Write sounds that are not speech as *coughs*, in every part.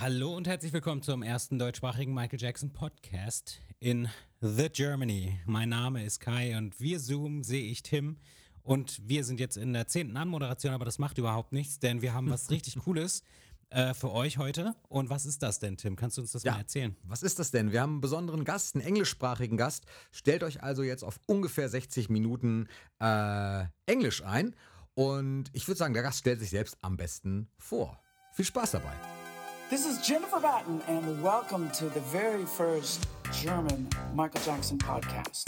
Hallo und herzlich willkommen zum ersten deutschsprachigen Michael Jackson Podcast in The Germany. Mein Name ist Kai und wir Zoom sehe ich Tim und wir sind jetzt in der zehnten Anmoderation, aber das macht überhaupt nichts, denn wir haben was richtig *laughs* Cooles äh, für euch heute. Und was ist das denn, Tim? Kannst du uns das Ja. mal erzählen? Was ist das denn? Wir haben einen besonderen Gast, einen englischsprachigen Gast. Stellt euch also jetzt auf ungefähr 60 Minuten äh, Englisch ein. Und ich würde sagen, der Gast stellt sich selbst am besten vor. Viel Spaß dabei. This is Jennifer Batten, and welcome to the very first German Michael Jackson podcast.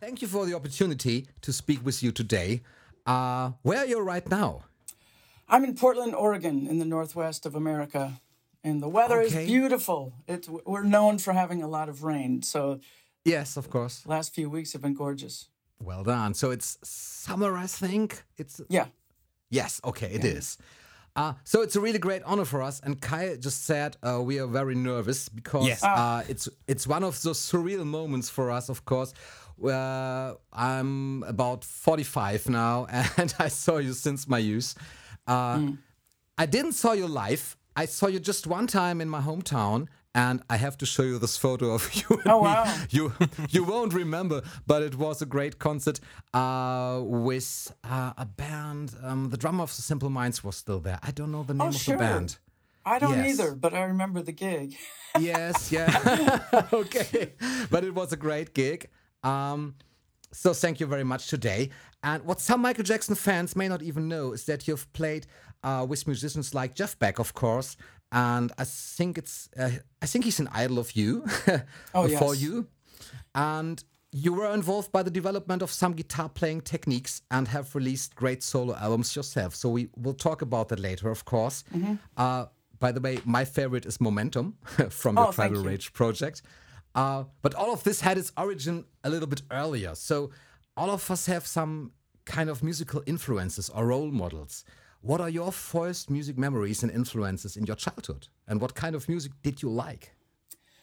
Thank you for the opportunity to speak with you today. Uh, where are you right now? I'm in Portland, Oregon, in the northwest of America, and the weather Okay. is beautiful. It's, we're known for having a lot of rain, so Yes, of course. last few weeks have been gorgeous. Well done. So it's summer, I think. It's Yeah. Yes, okay, it is. Uh, so it's a really great honor for us. And Kai just said uh, we are very nervous because Yes. uh, it's it's one of those surreal moments for us, of course. Where I'm about 45 now, *laughs* and I saw you since my youth. Uh, I didn't saw you live. I saw you just one time in my hometown, and I have to show you this photo of *laughs* you. And Oh, me. wow. You you won't remember, but it was a great concert uh, with uh, a band. Um, the drummer of the Simple Minds was still there. I don't know the name Oh, of sure. the band. I don't Yes. either, but I remember the gig. Yes, yeah, *laughs* okay, but it was a great gig. Um, so thank you very much today. And what some Michael Jackson fans may not even know is that you've played uh, with musicians like Jeff Beck, of course, and I think it's uh, I think he's an idol of you *laughs* Oh, for yes. you, and. You were involved by the development of some guitar playing techniques and have released great solo albums yourself. So we will talk about that later, of course. Mm-hmm. Uh, by the way, my favorite is Momentum *laughs* from Oh, Tribal. Rage project. Uh, but all of this had its origin a little bit earlier. So all of us have some kind of musical influences or role models. What are your first music memories and influences in your childhood? And what kind of music did you like?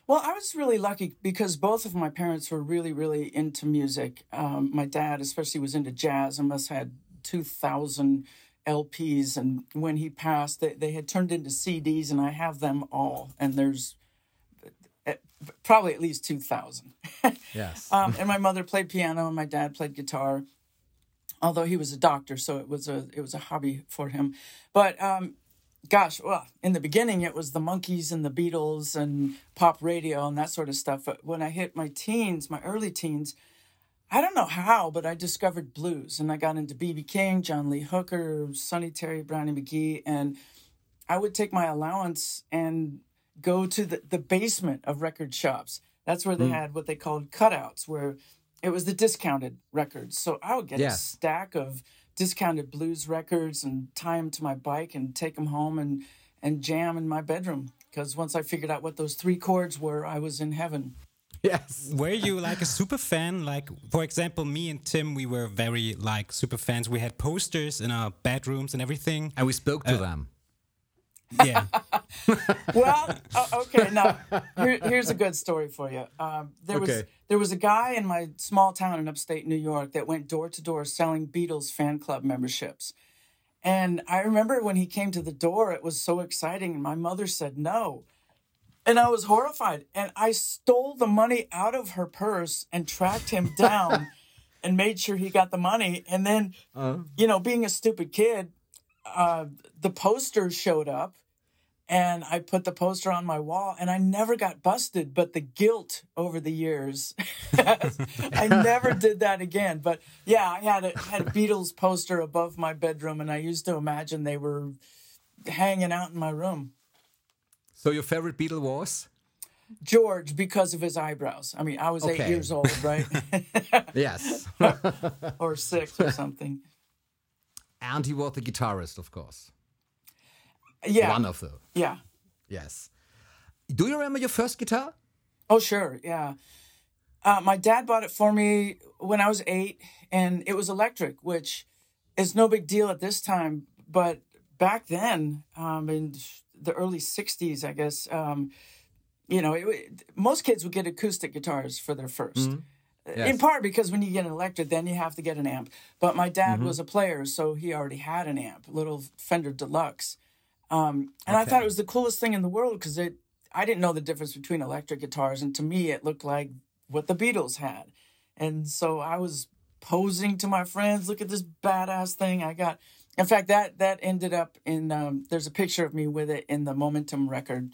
Well, I was really lucky because both of my parents were really, really into music. Um, my dad, especially, was into jazz and must had 2,000 LPs. And when he passed, they, they had turned into CDs, and I have them all. And there's probably at least 2,000. *laughs* Yes. Um, and my mother played piano, and my dad played guitar. Although he was a doctor, so it was a it was a hobby for him. But um, gosh, well, in the beginning it was the Monkees and the Beatles and pop radio and that sort of stuff. But when I hit my teens, my early teens, I don't know how, but I discovered blues and I got into BB King, John Lee Hooker, Sonny Terry, Brownie McGhee, and I would take my allowance and go to the, the basement of record shops. That's where they mm. had what they called cutouts, where it was the discounted records. So I would get a stack of discounted blues records and tie them to my bike and take them home and, and jam in my bedroom. Because once I figured out what those three chords were, I was in heaven. yes. *laughs* Were you like a super fan? Like, for example, me and Tim, we were very like super fans. We had posters in our bedrooms and everything. And we spoke to uh, them. Yeah. *laughs* well, uh, okay. Now, here, here's a good story for you. Um, there was there was a guy in my small town in upstate New York that went door to door selling Beatles fan club memberships. And I remember when he came to the door, it was so exciting, and my mother said no. And I was horrified. And I stole the money out of her purse and tracked him *laughs* down and made sure he got the money. And then, you know, being a stupid kid, uh, the poster showed up and I put the poster on my wall and I never got busted, but the guilt over the years, *laughs* I never *laughs* did that again. But yeah, I had a, had a Beatles poster above my bedroom and I used to imagine they were hanging out in my room. So your favorite Beatle was? George, because of his eyebrows. I mean, I was eight years old, right? *laughs* Yes. or six or something. And he was the guitarist, of course. Yeah. One of them. Yeah. Yes. Do you remember your first guitar? Oh, sure. Yeah. Uh, my dad bought it for me when I was eight, and it was electric, which is no big deal at this time. But back then, um, and the early '60s, I guess. Um, you know, it, most kids would get acoustic guitars for their 1st Mm-hmm. Yes. In part because when you get an electric, then you have to get an amp. But my dad Mm-hmm. was a player, so he already had an amp, little Fender Deluxe. Um, and I thought it was the coolest thing in the world because it. I didn't know the difference between electric guitars, and to me, it looked like what the Beatles had. And so I was posing to my friends, "Look at this badass thing I got." In fact, that that ended up in. Um, there's a picture of me with it in the Momentum record,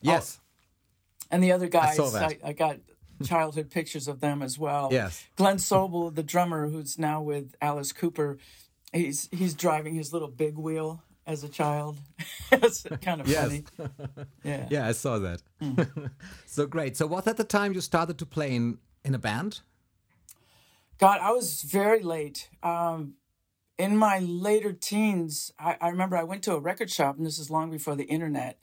Yes. and the other guys. that. I, I got childhood pictures of them as well. Yes. Glenn Sobel, the drummer, who's now with Alice Cooper, he's he's driving his little big wheel as a child. *laughs* it's kind of Yes. funny. *laughs* Yeah. Yeah, I saw that. *laughs* so great. So was at the time you started to play in in a band? God, I was very late. Um, in my later teens, I, I remember I went to a record shop, and this is long before the internet,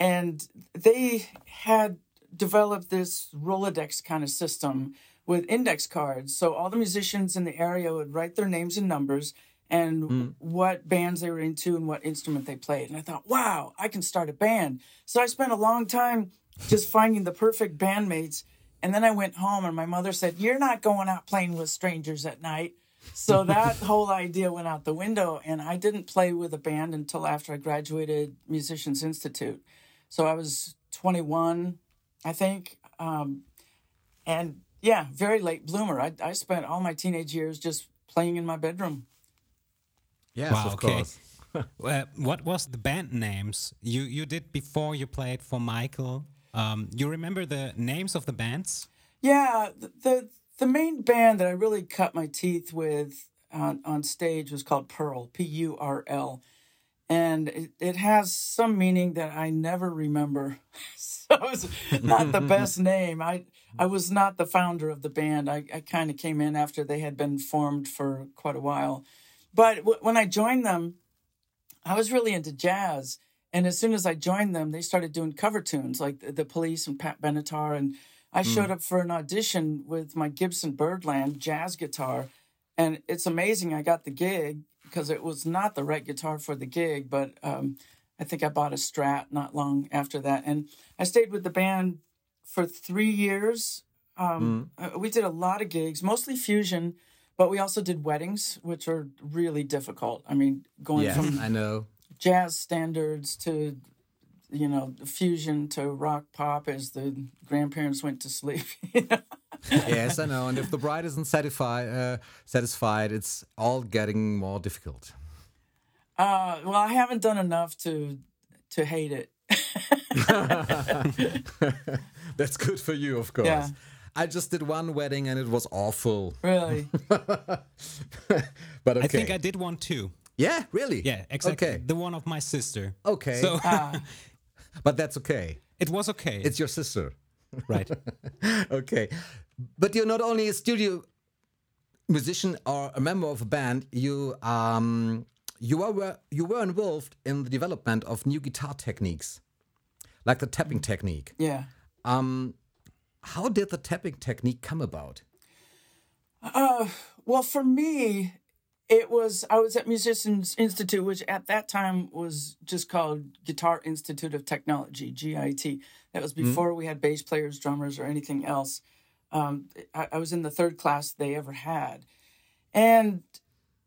and they had developed this Rolodex kind of system with index cards. So all the musicians in the area would write their names and numbers and hmm. what bands they were into and what instrument they played. And I thought, wow, I can start a band. So I spent a long time just finding the perfect bandmates. And then I went home and my mother said, You're not going out playing with strangers at night. So *laughs* that whole idea went out the window. And I didn't play with a band until after I graduated Musicians Institute. So I was 21, I think. Um, and yeah, very late bloomer. I, I spent all my teenage years just playing in my bedroom. Yes, Wow, of okay. course. *laughs* Uh, what was the band names you you did before you played for Michael? Um, you remember the names of the bands? Yeah, th- the the main band that I really cut my teeth with on, on stage was called Pearl, P U R L, and it, it has some meaning that I never remember. *laughs* so it's not the *laughs* best name. I I was not the founder of the band. I, I kind of came in after they had been formed for quite a while, but w- when I joined them, I was really into jazz. And as soon as I joined them, they started doing cover tunes like the, the Police and Pat Benatar. And I hmm. showed up for an audition with my Gibson Birdland jazz guitar. And it's amazing I got the gig because it was not the right guitar for the gig, but um, I think I bought a Strat not long after that. And I stayed with the band for three years. Um, uh, we did a lot of gigs, mostly fusion, but we also did weddings, which are really difficult. I mean, going Yes, from I know. jazz standards to you know fusion to rock pop as the grandparents went to sleep *laughs* you know? *laughs* yes, I know. And if the bride isn't satisfied, uh, satisfied, it's all getting more difficult. uh, well i haven't done enough to to hate it *laughs* That's good for you, of course. Yeah. I just did one wedding and it was awful. really *laughs* But okay. I think I did one too. yeah, really? Yeah, exactly. Okay. The one of my sister. Okay. So But that's okay. it was okay. It's your sister. right. okay. But you're not only a studio musician or a member of a band, you um you were you were involved in the development of new guitar techniques. Like the tapping technique. yeah Um how did the tapping technique come about? well for me it was i was at musicians institute which at that time was just called guitar institute of technology git that was before we had bass players drummers or anything else um, I, I was in the third class they ever had and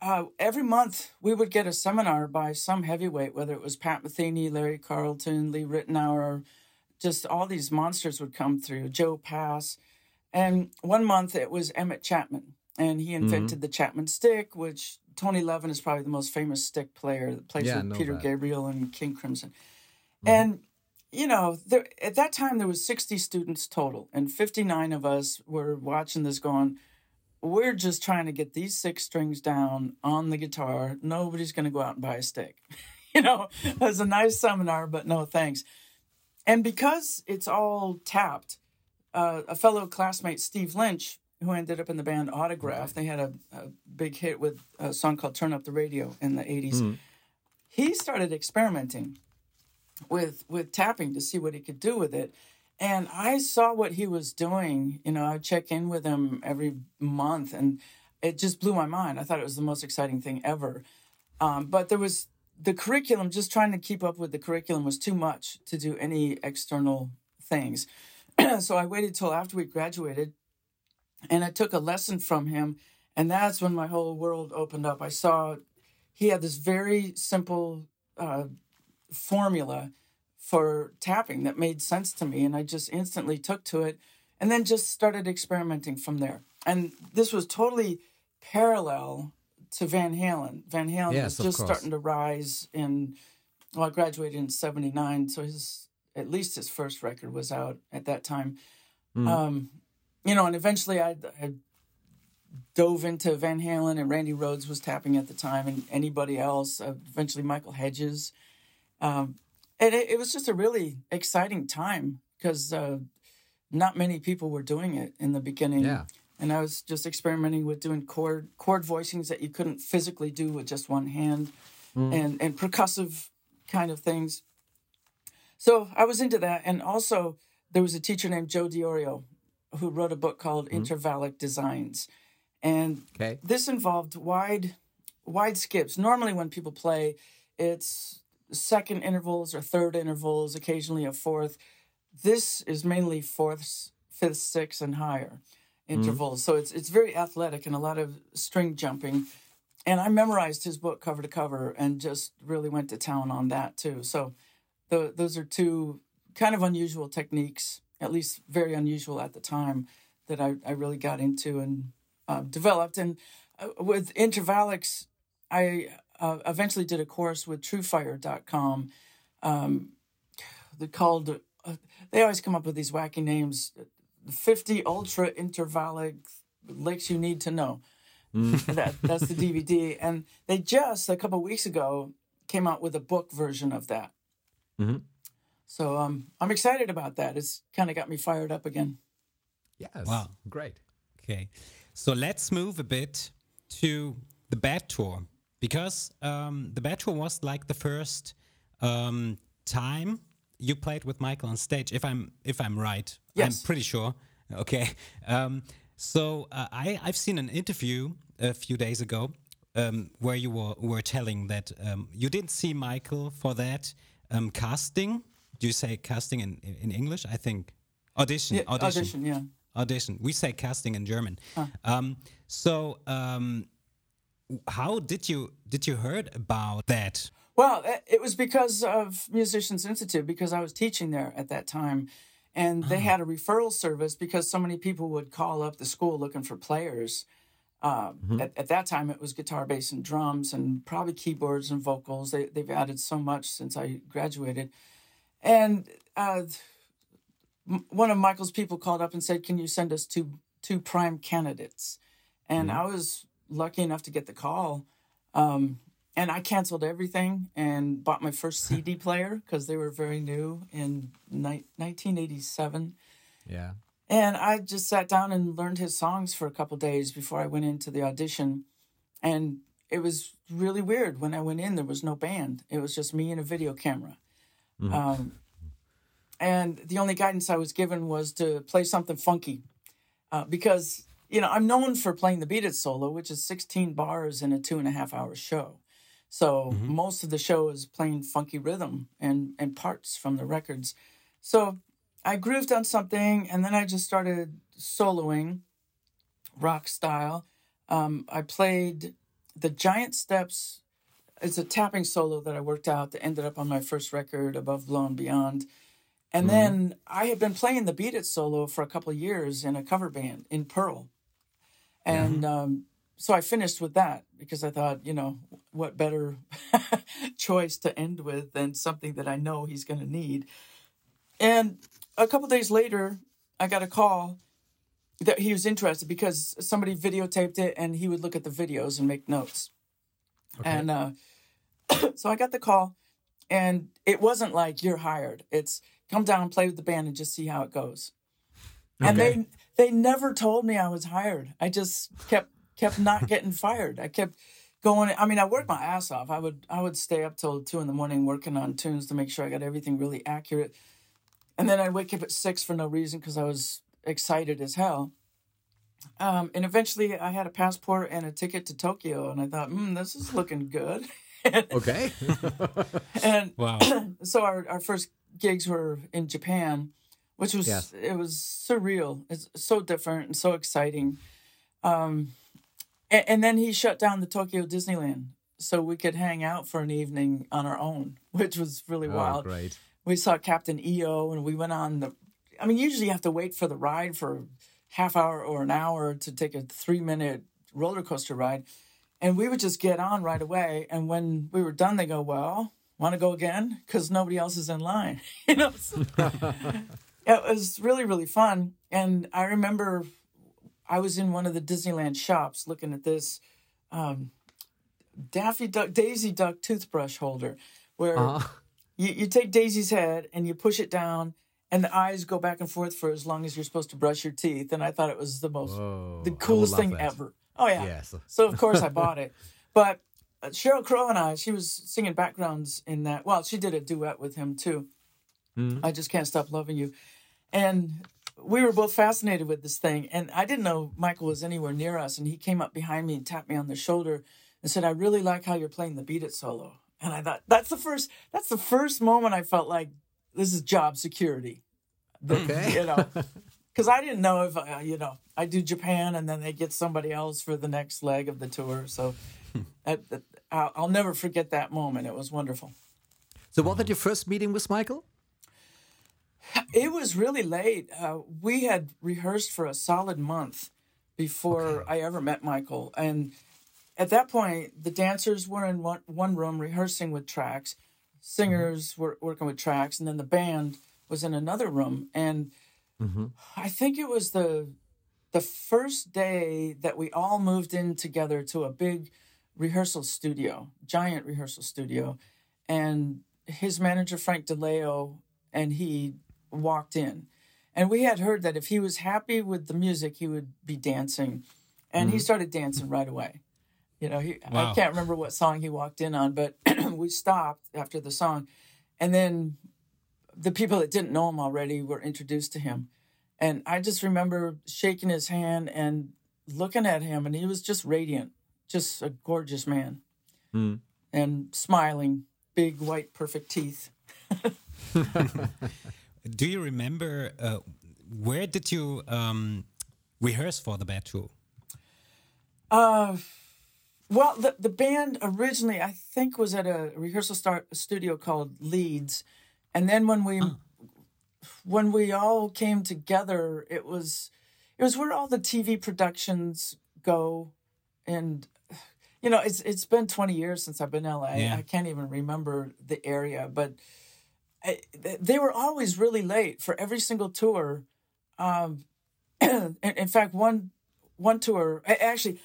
uh, every month we would get a seminar by some heavyweight whether it was pat metheny larry carlton lee ritenour just all these monsters would come through joe pass and one month it was Emmett Chapman, and he invented the Chapman stick, which Tony Levin is probably the most famous stick player that plays Yeah, with Peter that. Gabriel and King Crimson. And you know, there, at that time there was 60 students total, and 59 of us were watching this going, we're just trying to get these six strings down on the guitar. Nobody's going to go out and buy a stick. *laughs* you know, it was a nice seminar, but no thanks. And because it's all tapped, uh, a fellow classmate, Steve Lynch, who ended up in the band Autograph, they had a, a big hit with a song called Turn Up the Radio in the 80s. He started experimenting with with tapping to see what he could do with it. And I saw what he was doing. You know, I check in with him every month, and it just blew my mind. I thought it was the most exciting thing ever. Um, but there was the curriculum, just trying to keep up with the curriculum, was too much to do any external things. *clears throat* so I waited till after we graduated, and I took a lesson from him, and that's when my whole world opened up. I saw he had this very simple uh, formula for tapping that made sense to me, and I just instantly took to it, and then just started experimenting from there. And this was totally parallel to Van Halen. Van Halen Yes, was just starting to rise in. Well, I graduated in '79, so his at least his first record was out at that time. Mm. Um, you know, and eventually I, I dove into Van Halen and Randy Rhoads was tapping at the time, and anybody else. Uh, eventually, Michael Hedges. Um, and it, it was just a really exciting time because uh, not many people were doing it in the beginning. Yeah. And I was just experimenting with doing chord chord voicings that you couldn't physically do with just one hand, and and percussive kind of things. So I was into that, and also there was a teacher named Joe Diorio who wrote a book called Intervallic Designs, and Okay. this involved wide wide skips. Normally, when people play, it's second intervals or third intervals, occasionally a fourth. This is mainly fourths, fifth, sixth, and higher intervals. So it's it's very athletic and a lot of string jumping. And I memorized his book cover to cover and just really went to town on that too. So the, those are two kind of unusual techniques, at least very unusual at the time, that I, I really got into and uh, developed. And uh, with intervallics, I uh, eventually did a course with TrueFire.com. Um, they're called, uh, they always come up with these wacky names 50 Ultra Intervallic Licks You Need to Know. *laughs* that, that's the DVD. And they just, a couple weeks ago, came out with a book version of that. Mhm. So um, I'm excited about that. It's kind of got me fired up again. Yes. Wow. Great. Okay, so let's move a bit to the Bad Tour because um, the Tour was like the first um, time you played with Michael on stage. If I'm if I'm right, Yes. I'm pretty sure. *laughs* Okay, um, so uh, I I've seen an interview a few days ago um, where you were were telling that um, you didn't see Michael for that um, casting. Do you say casting in in, English? I think audition. Yeah, audition, yeah. audition. We say casting in German. Um, so, um, how did you did you heard about that? Well, it- was because of Musicians Institute, because I was teaching there at that time. And they had a referral service because so many people would call up the school looking for players. Um, at, at that time, it was guitar, bass, and drums, and probably keyboards and vocals. They, they've added so much since I graduated. And uh, m- one of Michael's people called up and said, "Can you send us two two prime candidates?" And I was lucky enough to get the call. Um, and I canceled everything and bought my first *laughs* CD player because they were very new in ni- 1987. Yeah. And I just sat down and learned his songs for a couple days before I went into the audition. And it was really weird. When I went in, there was no band, it was just me and a video camera. Um, and the only guidance I was given was to play something funky uh, because, you know, I'm known for playing the Beat It solo, which is 16 bars in a two and a half hour show. So most of the show is playing funky rhythm and, and parts from the records. So I grooved on something and then I just started soloing rock style. Um, I played the Giant Steps. It's a tapping solo that I worked out that ended up on my first record, Above, Below, and Beyond. And then I had been playing the Beat It solo for a couple of years in a cover band in Pearl. And um, so I finished with that because I thought, you know, what better *laughs* choice to end with than something that I know he's going to need. And a couple days later, I got a call that he was interested because somebody videotaped it and he would look at the videos and make notes. And uh, *coughs* so I got the call, and it wasn't like you're hired. It's come down, play with the band, and just see how it goes. And they they never told me I was hired. I just kept kept not getting fired. I kept going. I mean, I worked my ass off. I would I would stay up till two in the morning working on tunes to make sure I got everything really accurate. And then I'd wake up at six for no reason because I was excited as hell. Um, and eventually I had a passport and a ticket to Tokyo, and I thought, hmm, this is looking good. *laughs* Okay. *laughs* and Wow. *clears throat* so our, our first gigs were in Japan, which was it was surreal. It's so different and so exciting. Um, and, and then he shut down the Tokyo Disneyland so we could hang out for an evening on our own, *laughs* which was really oh, wild. great. We saw Captain EO and we went on the. I mean, usually you have to wait for the ride for half hour or an hour to take a three minute roller coaster ride. And we would just get on right away. And when we were done, they go, Well, want to go again? Because nobody else is in line. *laughs* you know? *laughs* It was really, really fun. And I remember I was in one of the Disneyland shops looking at this um, Daffy Duck, Daisy Duck toothbrush holder where Uh, you, you take Daisy's head and you push it down, and the eyes go back and forth for as long as you're supposed to brush your teeth. And I thought it was the most, Whoa, the coolest thing that. ever. Oh, yeah. Yes. So, of course, I *laughs* bought it. But uh, Sheryl Crow and I, she was singing backgrounds in that. Well, she did a duet with him, too. I Just Can't Stop Loving You. And we were both fascinated with this thing. And I didn't know Michael was anywhere near us. And he came up behind me and tapped me on the shoulder and said, I really like how you're playing the Beat It solo. And I thought, that's the first, that's the first moment I felt like this is job security. Okay. You know, *laughs* because I didn't know if, uh, you know, I do Japan and then they get somebody else for the next leg of the tour. So I, I'll, I'll never forget that moment. It was wonderful. So, was that your first meeting with Michael? It was really late. Uh, we had rehearsed for a solid month before I ever met Michael. And at that point, the dancers were in one, one room rehearsing with tracks, singers were working with tracks, and then the band was in another room. And I think it was the the first day that we all moved in together to a big rehearsal studio, giant rehearsal studio, and his manager Frank DiLeo and he walked in. And we had heard that if he was happy with the music, he would be dancing. And he mm-hmm. started dancing right away. You know, he, I can't remember what song he walked in on, but *clears throat* we stopped after the song. And then the people that didn't know him already were introduced to him. And I just remember shaking his hand and looking at him, and he was just radiant, just a gorgeous man. Hmm. And smiling, big, white, perfect teeth. *laughs* *laughs* Do you remember uh, where did you um, rehearse for the Bad Tour? Uh, well, the the band originally, I think, was at a rehearsal start studio called Leeds, and then when we when we all came together, it was it was where all the TV productions go, and you know, it's it's been twenty years since I've been in LA. Yeah. I can't even remember the area, but they were always really late for every single tour. Um, *clears throat* in, fact, one one tour actually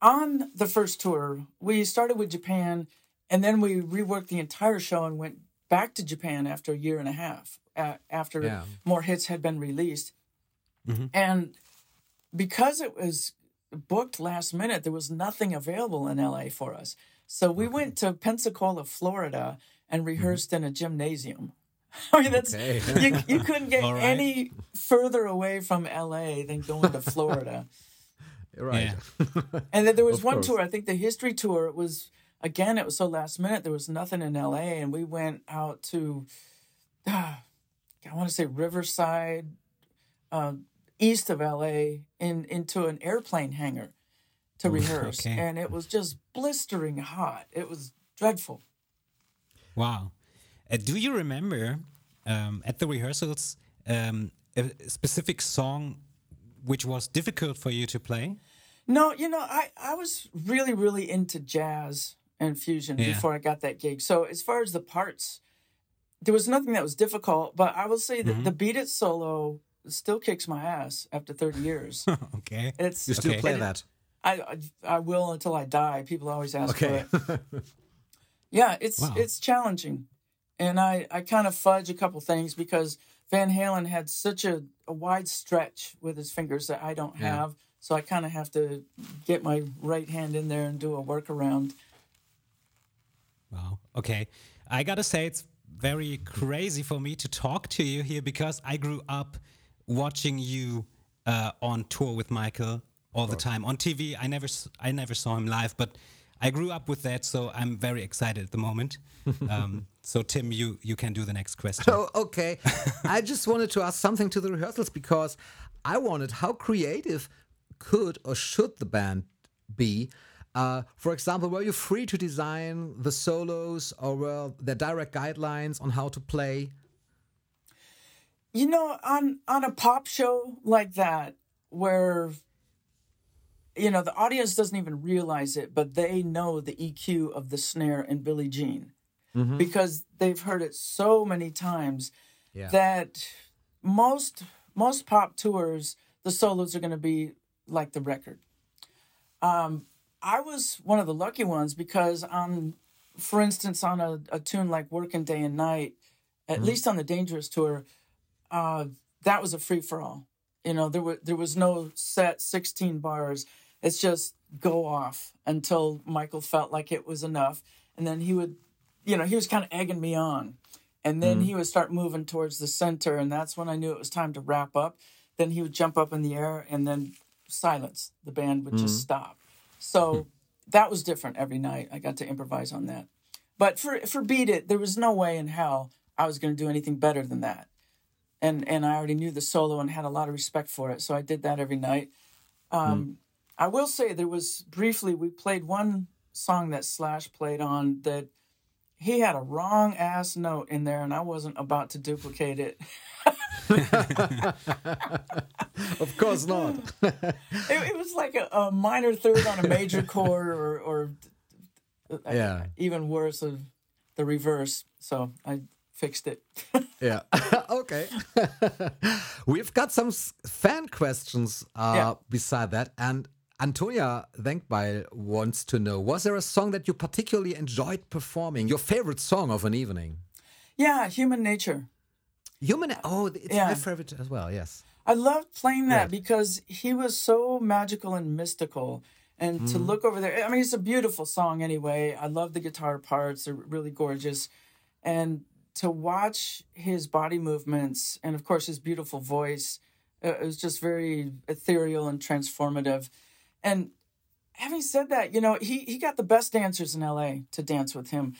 on the first tour we started with Japan, and then we reworked the entire show and went back to Japan after a year and a half uh, after Yeah. more hits had been released, and because it was booked last minute, there was nothing available in LA for us. So we went to Pensacola, Florida, and rehearsed in a gymnasium. *laughs* I mean, that's Okay. you, you couldn't *laughs* get All right. any further away from LA than going to Florida. *laughs* Right. and then there was Of one course. tour, I think the history tour, it was again, it was so last minute, there was nothing in LA, and we went out to ah, *sighs* I want to say Riverside, uh, east of LA, in into an airplane hangar to rehearse. okay. And it was just blistering hot. It was dreadful. Wow. Uh, do you remember um, at the rehearsals um, a specific song which was difficult for you to play? No, you know, I, I was really, really into jazz and fusion Yeah. before I got that gig. So as far as the parts, there was nothing that was difficult, but I will say that the Beat It solo still kicks my ass after 30 years. *laughs* okay. It's You still Okay. play it- that? I, I I will until I die. People always ask Okay. for it. *laughs* Yeah, it's Wow. it's challenging. And I, I kind of fudge a couple things because Van Halen had such a, a wide stretch with his fingers that I don't Yeah. have. So I kind of have to get my right hand in there and do a workaround. Wow. Okay. I gotta say, it's very crazy for me to talk to you here because I grew up watching you uh, on tour with Michael all the time on TV. I never, I never saw him live, but I grew up with that, so I'm very excited at the moment. Um, *laughs* so Tim, you you can do the next question. Oh, okay. I just wanted to ask something to the rehearsals because I wanted how creative could or should the band be? Uh, for example, were you free to design the solos or were there direct guidelines on how to play? You know, on on a pop show like that, where you know the audience doesn't even realize it, but they know the EQ of the snare in Billie Jean Mm-hmm. because they've heard it so many times Yeah. that most most pop tours the solos are going to be like the record. Um, I was one of the lucky ones because on, for instance, on a, a tune like "Working Day and Night," at least on the Dangerous tour, uh, that was a free for all. You know, there were there was no set sixteen bars. It's just go off until Michael felt like it was enough, and then he would, you know, he was kind of egging me on, and then mm. he would start moving towards the center, and that's when I knew it was time to wrap up. Then he would jump up in the air, and then silence. The band would just mm. stop. So hmm. that was different every night. I got to improvise on that. But for for Beat It, there was no way in hell I was going to do anything better than that. And and I already knew the solo and had a lot of respect for it, so I did that every night. Hmm. Um, I will say there was briefly we played one song that Slash played on that he had a wrong ass note in there, and I wasn't about to duplicate it. Of course not. It, it was like a, a minor third on a major *laughs* chord, or or uh, Yeah. even worse, of the reverse. So I fixed it. *laughs* yeah. *laughs* okay. We've got some fan questions uh, Yeah. beside that. And Antonia Denkbeil wants to know Was there a song that you particularly enjoyed performing? Your favorite song of an evening? yeah, human nature. Human. Oh, it's my Yeah. favorite as well, yes. I loved playing that Great. because he was so magical and mystical. And to look over there, I mean, it's a beautiful song anyway. I love the guitar parts, they're really gorgeous. And to watch his body movements and, of course, his beautiful voice, uh, it was just very ethereal and transformative. And having said that, you know, he, he got the best dancers in LA to dance with him.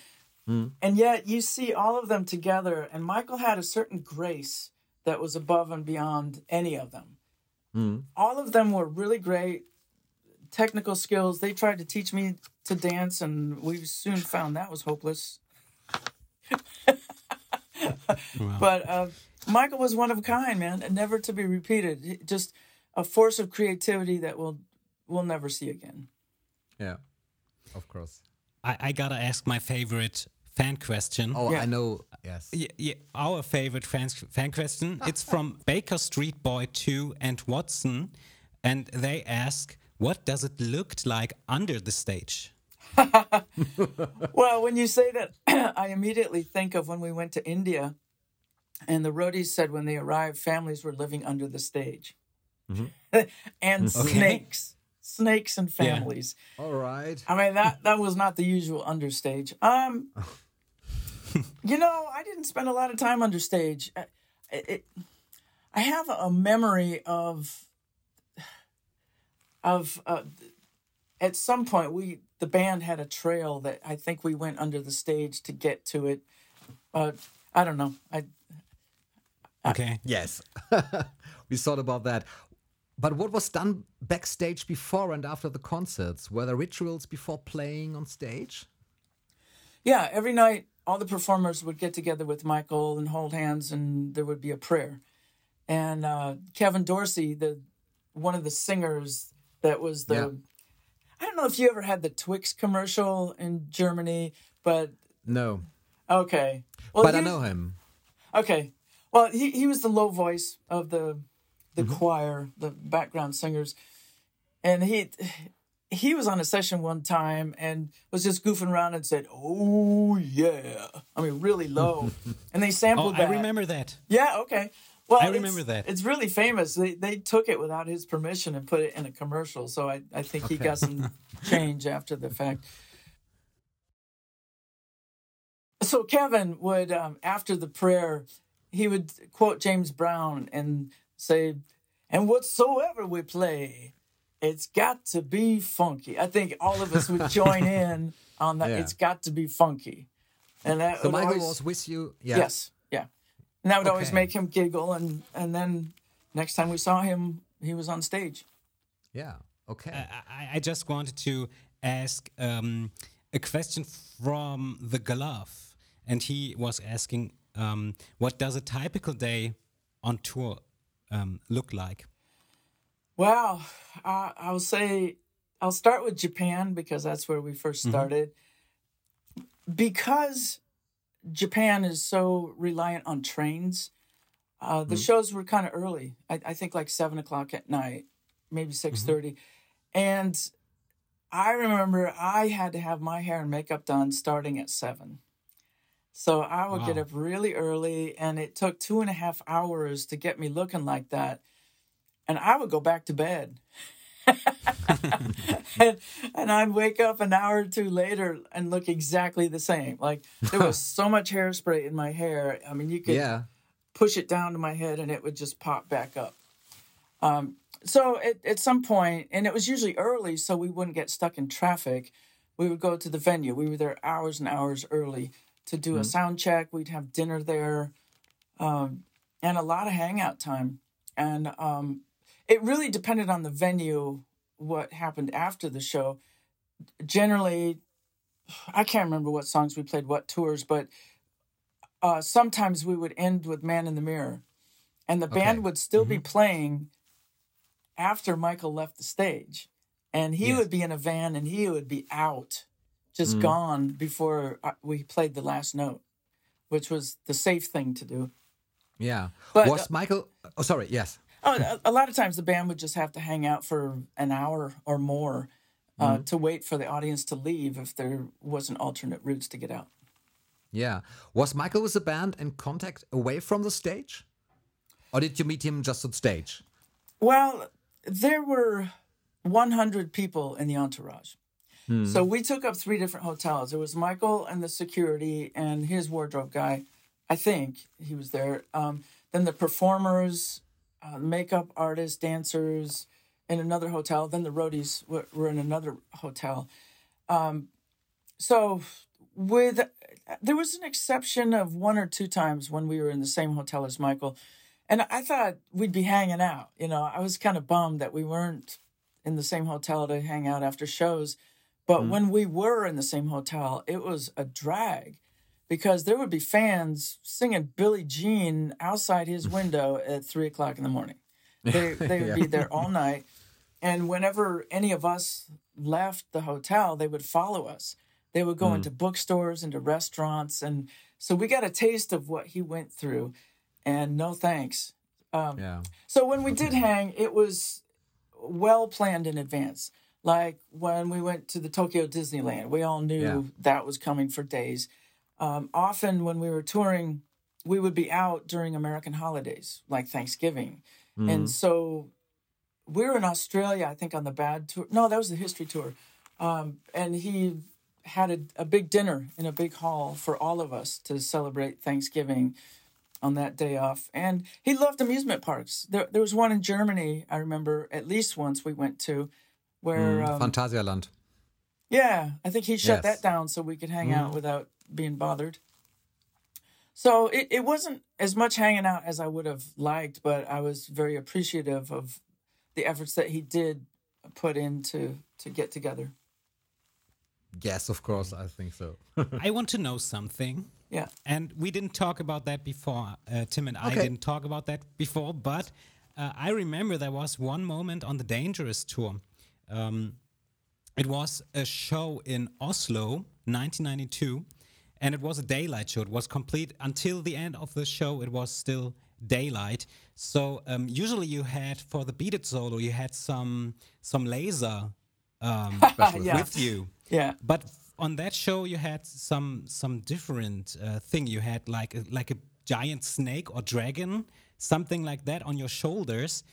And yet you see all of them together, and Michael had a certain grace that was above and beyond any of them. All of them were really great technical skills. They tried to teach me to dance, and we soon found that was hopeless. But uh, Michael was one of a kind, man, and never to be repeated. Just a force of creativity that we'll we'll never see again. Yeah. Of course. I, I gotta ask my favorite fan question. Oh, Yeah. I know. Yes. Yeah, yeah, our favorite fan, fan question. Ah. It's from Baker Street Boy 2 and Watson. And they ask, what does it look like under the stage? *laughs* Well, when you say that, *clears throat* I immediately think of when we went to India, and the roadies said when they arrived, families were living under the stage, mm-hmm. *laughs* and snakes, snakes and Yeah. families. All right. I mean that that was not the usual understage. Um, *laughs* you know, I didn't spend a lot of time understage. I, it, I have a memory of of uh, at some point we the band had a trail that I think we went under the stage to get to it. But I don't know. I Okay. Yes. *laughs* we thought about that. But what was done backstage before and after the concerts? Were there rituals before playing on stage? Yeah, every night all the performers would get together with Michael and hold hands, and there would be a prayer. And uh, Kevin Dorsey, the one of the singers that was the, Yeah. I don't know if you ever had the Twix commercial in Germany, but No. okay. Well, but I know him. Okay. Well, he, he was the low voice of the the choir, the background singers, and he he was on a session one time and was just goofing around and said, "Oh yeah," I mean really low, and they sampled. *laughs* Oh, sampled I that. remember that. Yeah. Okay. Well, I remember that. It's really famous. They they took it without his permission and put it in a commercial. So I I think he got some *laughs* change after the fact. So Kevin would um, after the prayer, he would quote James Brown and say, "And whatsoever we play, it's got to be funky. I think all of us would join *laughs* in on that. Yeah. It's got to be funky, and that So Michael always, was with you. Yeah. yes, yeah, and that would always make him giggle. And and then next time we saw him, he was on stage. Yeah. Okay. I, I just wanted to ask um, a question from the glove, and he was asking, um, "What does a typical day on tour um, look like?" Wow, I I'll say I'll start with Japan because that's where we 1st started. Because Japan is so reliant on trains, uh, the shows were kind of early. I, I think like seven o'clock at night, maybe six and I remember I had to have my hair and makeup done starting at seven. So I would get up really early, and it took two and a half hours to get me looking like that. And I would go back to bed. *laughs* and, and I'd wake up an hour or two later and look exactly the same. Like there was *laughs* so much hairspray in my hair. I mean, you could yeah. push it down to my head and it would just pop back up. Um, so at, at some point, and it was usually early, so we wouldn't get stuck in traffic. We would go to the venue. We were there hours and hours early to do a sound check. We'd have dinner there, um, and a lot of hangout time. And um, it really depended on the venue, what happened after the show. Generally, I can't remember what songs we played, what tours, but uh, sometimes we would end with Man in the Mirror, and the Okay. band would still be playing after Michael left the stage, and he Yes. would be in a van and he would be out, just gone before we played the last note, which was the safe thing to do. Yeah. But, was uh, Michael? Oh, sorry. Yes. Oh, a, a lot of times the band would just have to hang out for an hour or more uh, to wait for the audience to leave if there wasn't alternate routes to get out. Yeah. Was Michael with the band in contact away from the stage, or did you meet him just on stage? Well, there were 100 people in the entourage. So we took up three different hotels. It was Michael and the security and his wardrobe guy. I think he was there. Um, then the performers, uh, makeup artists, dancers in another hotel. Then the roadies were, were in another hotel. Um, so with there was an exception of one or two times when we were in the same hotel as Michael. And I thought we'd be hanging out. You know, I was kind of bummed that we weren't in the same hotel to hang out after shows. But when we were in the same hotel, it was a drag because there would be fans singing Billie Jean outside his *laughs* window at three o'clock in the morning. They, *laughs* they would be there all *laughs* night. And whenever any of us left the hotel, they would follow us. They would go into bookstores, into restaurants. And so we got a taste of what he went through. And no thanks. Um, Yeah. so when we did hang, it was well planned in advance. Like when we went to the Tokyo Disneyland, we all knew Yeah. that was coming for days. Um, often when we were touring, we would be out during American holidays, like Thanksgiving. And so we were in Australia, I think, on the bad tour. No, that was the history tour. Um, and he had a, a big dinner in a big hall for all of us to celebrate Thanksgiving on that day off. And he loved amusement parks. There, there was one in Germany, I remember at least once we went to, where, um, Phantasialand. yeah, I think he shut Yes. that down so we could hang out without being bothered. So it, it wasn't as much hanging out as I would have liked, but I was very appreciative of the efforts that he did put in to, to get together. Yes, of course. I think so. *laughs* I want to know something. Yeah. And we didn't talk about that before. Uh, Tim and I Okay. didn't talk about that before, but uh, I remember there was one moment on the Dangerous tour. Um, it was a show in Oslo, 1992, and it was a daylight show. It was complete until the end of the show. It was still daylight. So um, usually you had for the Beat It solo, you had some some laser um, *laughs* Yeah. with you. Yeah. But on that show, you had some some different uh, thing. You had like a, like a giant snake or dragon, something like that on your shoulders.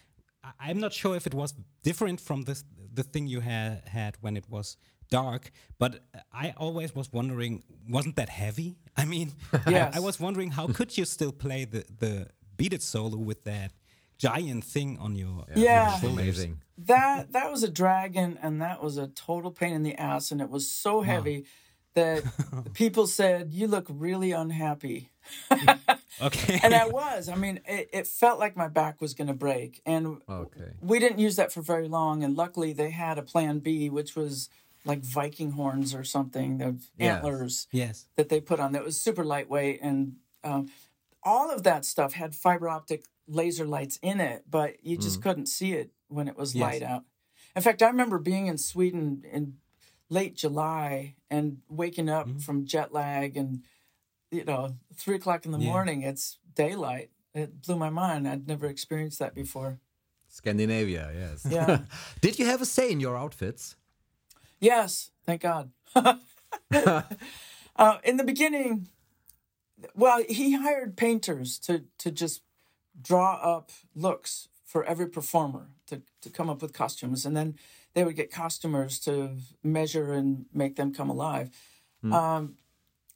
I- I'm not sure if it was different from the the thing you had had when it was dark, but I always was wondering, wasn't that heavy? I mean, I- *laughs* Yes. I, was wondering how could you still play the the Beat It solo with that giant thing on your Yeah. shoulders. Amazing. that that was a dragon and that was a total pain in the ass and it was so heavy that *laughs* people said you look really unhappy *laughs* Okay. and i *laughs* was i mean it, it felt like my back was going to break and Okay. we didn't use that for very long and luckily they had a plan b which was like viking horns or something the Yes. antlers yes. that they put on that was super lightweight and um, all of that stuff had fiber optic laser lights in it but you just couldn't see it when it was Yes. light out in fact i remember being in sweden in late july and waking up from jet lag and you know three o'clock in the Yeah. morning it's daylight it blew my mind i'd never experienced that before Scandinavia, yes. Yeah. *laughs* Did you have a say in your outfits? Yes, thank God. *laughs* uh, in the beginning, well, he hired painters to to just draw up looks for every performer to to come up with costumes, and then they would get costumers to measure and make them come alive. Um,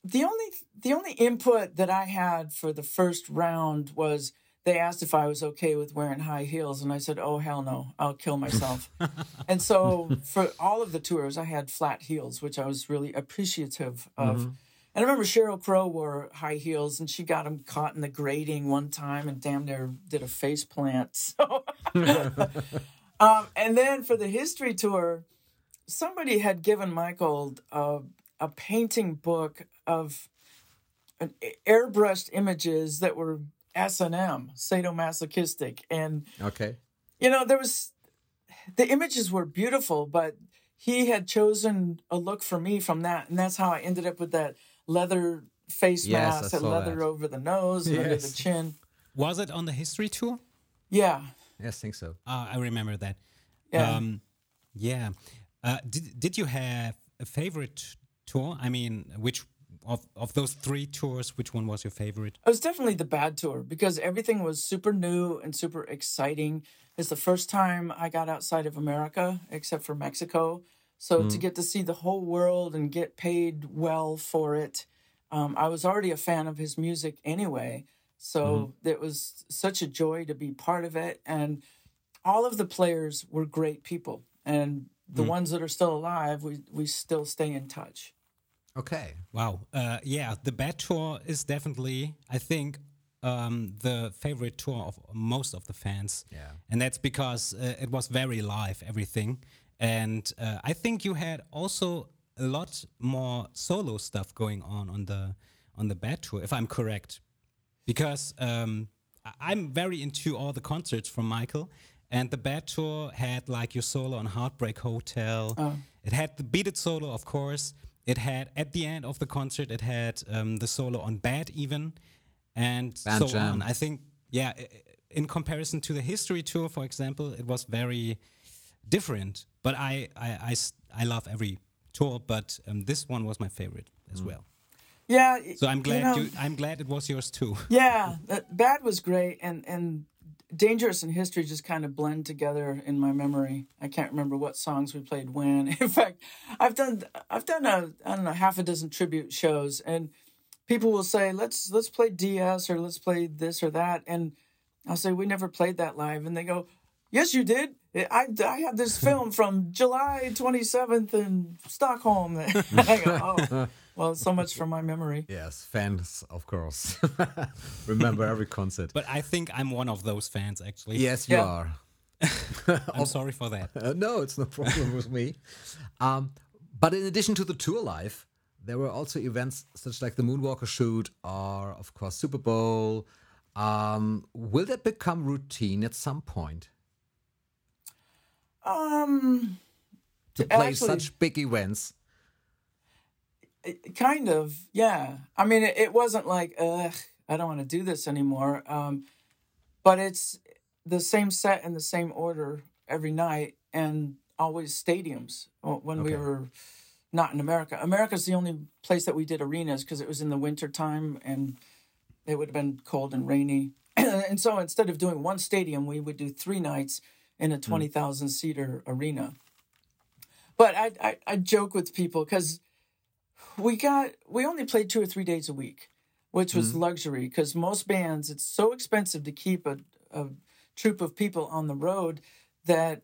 the only the only input that I had for the first round was they asked if I was okay with wearing high heels, and I said, "Oh hell no, I'll kill myself." *laughs* and so for all of the tours, I had flat heels, which I was really appreciative of. And I remember Sheryl Crow wore high heels, and she got them caught in the grating one time, and damn near did a face plant. *laughs* So, *laughs* um, and then for the history tour, somebody had given Michael a, a painting book of an airbrushed images that were S and M, sadomasochistic, and Okay. you know there was the images were beautiful, but he had chosen a look for me from that, and that's how I ended up with that leather face Yes, mask, and leather that. over the nose, and under the chin. Was it on the history tour? Yeah, Yes, I think so. Uh, I remember that. Yeah. Um, yeah. Uh, did Did you have a favorite tour? I mean, which of of those three tours, which one was your favorite? It was definitely the bad tour because everything was super new and super exciting. It's the first time I got outside of America, except for Mexico. So to mm. get to see the whole world and get paid well for it, um, I was already a fan of his music anyway. So mm-hmm. it was such a joy to be part of it. And all of the players were great people. And the mm. ones that are still alive, we, we still stay in touch. Okay. Wow. Uh, yeah, the Bad Tour is definitely, I think, um, the favorite tour of most of the fans. Yeah. And that's because uh, it was very live, everything. And uh, I think you had also a lot more solo stuff going on on the on the Bad Tour, if I'm correct. Because um, I- I'm very into all the concerts from Michael. And the Bad Tour had like your solo on Heartbreak Hotel. Oh. It had the Beat It solo, of course. It had at the end of the concert, it had um, the solo on Bad even, and Band so Jam. on. I think, yeah, i- i- in comparison to the History Tour, for example, it was very different. But I, I, I, I love every tour, but um, this one was my favorite as well. Yeah. So I'm you glad know- you, I'm glad it was yours too. Yeah, that, Bad was great, and and Dangerous and History just kind of blend together in my memory. I can't remember what songs we played when. *laughs* In fact, I've done I've done a I don't know half a dozen tribute shows, and people will say let's let's play DS or let's play this or that, and I'll say we never played that live, and they go. Yes, you did. I, I have this *laughs* film from July 27th in Stockholm. *laughs* I go, oh, well, so much for my memory. Yes, fans, of course. *laughs* Remember every concert. But I think I'm one of those fans actually. yes, you Yeah. are. I'm sorry for that. Uh, no, it's no problem with me. Um, but in addition to the tour life, there were also events such like the Moonwalker shoot or, of course, Super Bowl. Um, will that become routine at some point Um, to play Actually- such big events? kind of, yeah. I mean, it, it wasn't like, ugh, I don't want to do this anymore. Um, but it's the same set in the same order every night and always stadiums uh, when we were not in America. America's the only place that we did arenas because it was in the winter time and it would have been cold and rainy. *clears throat* and so instead of doing one stadium, we would do three nights in a hmm. 20,000 seater arena. But I, I, I joke with people because we got we only played two or three days a week, which was hmm. luxury because most bands it's so expensive to keep a, a troop of people on the road that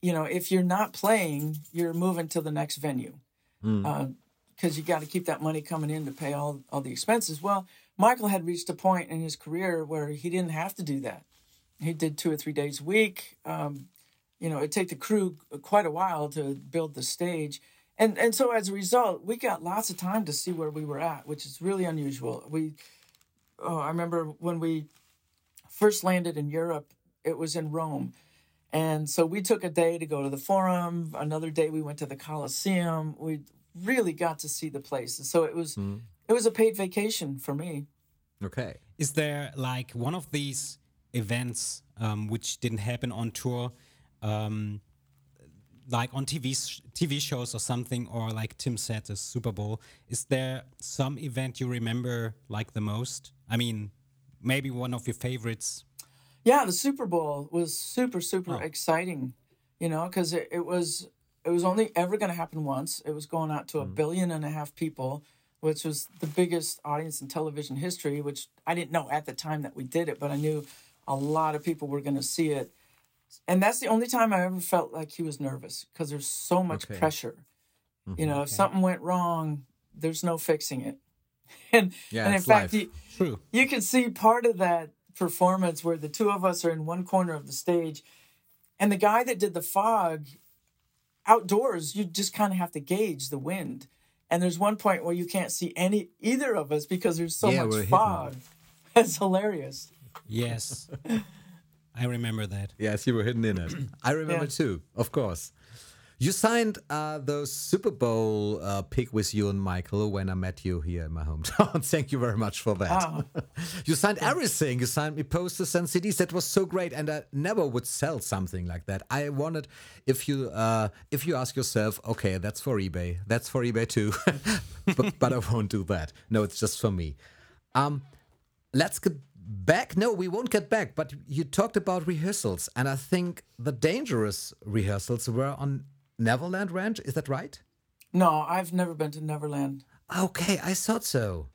you know if you're not playing you're moving to the next venue hmm. uh, because you got to keep that money coming in to pay all all the expenses. Well michael had reached a point in his career where he didn't have to do that he did two or three days a week. Um, you know it took the crew quite a while to build the stage. And and so as a result we got lots of time to see where we were at which is really unusual. We oh i remember when we first landed in europe it was in rome. And so we took a day to go to the forum. Another day we went to the coliseum we really got to see the place. And so it was it was a paid vacation for me. Okay. Is there like one of these events um, which didn't happen on tour, um, like on TV sh- TV shows or something, or like Tim said, the Super Bowl? Is there some event you remember like the most? I mean, maybe one of your favorites. Yeah, the Super Bowl was super, super Oh. exciting, you know, because it, it was it was only ever going to happen once. It was going out to a billion and a half people, which was the biggest audience in television history. Which I didn't know at the time that we did it, but I knew a lot of people were going to see it, and that's the only time I ever felt like he was nervous because there's so much Okay. pressure. You mm-hmm, know, if something went wrong, there's no fixing it, *laughs* and Yeah, and in fact, life. you, True. you can see part of that performance where the two of us are in one corner of the stage and the guy that did the fog outdoors you just kind of have to gauge the wind and there's one point where you can't see any either of us because there's so Yeah, much fog *laughs* That's hilarious Yes, *laughs* I remember that. Yes, you were hidden in it. *clears throat* I remember Yeah. too, of course. You signed uh, those Super Bowl uh, pick with you and Michael when I met you here in my hometown. *laughs* Thank you very much for that. Ah. *laughs* you signed everything. You signed me posters and CDs. That was so great, and I never would sell something like that. I wanted if you uh, if you ask yourself, okay, that's for eBay. That's for eBay too, but, but I won't do that. No, it's just for me. Um, let's get back. No, we won't get back. But you talked about rehearsals, and I think the dangerous rehearsals were on Neverland Ranch. Is that right? no i've never been to neverland Okay, I thought so.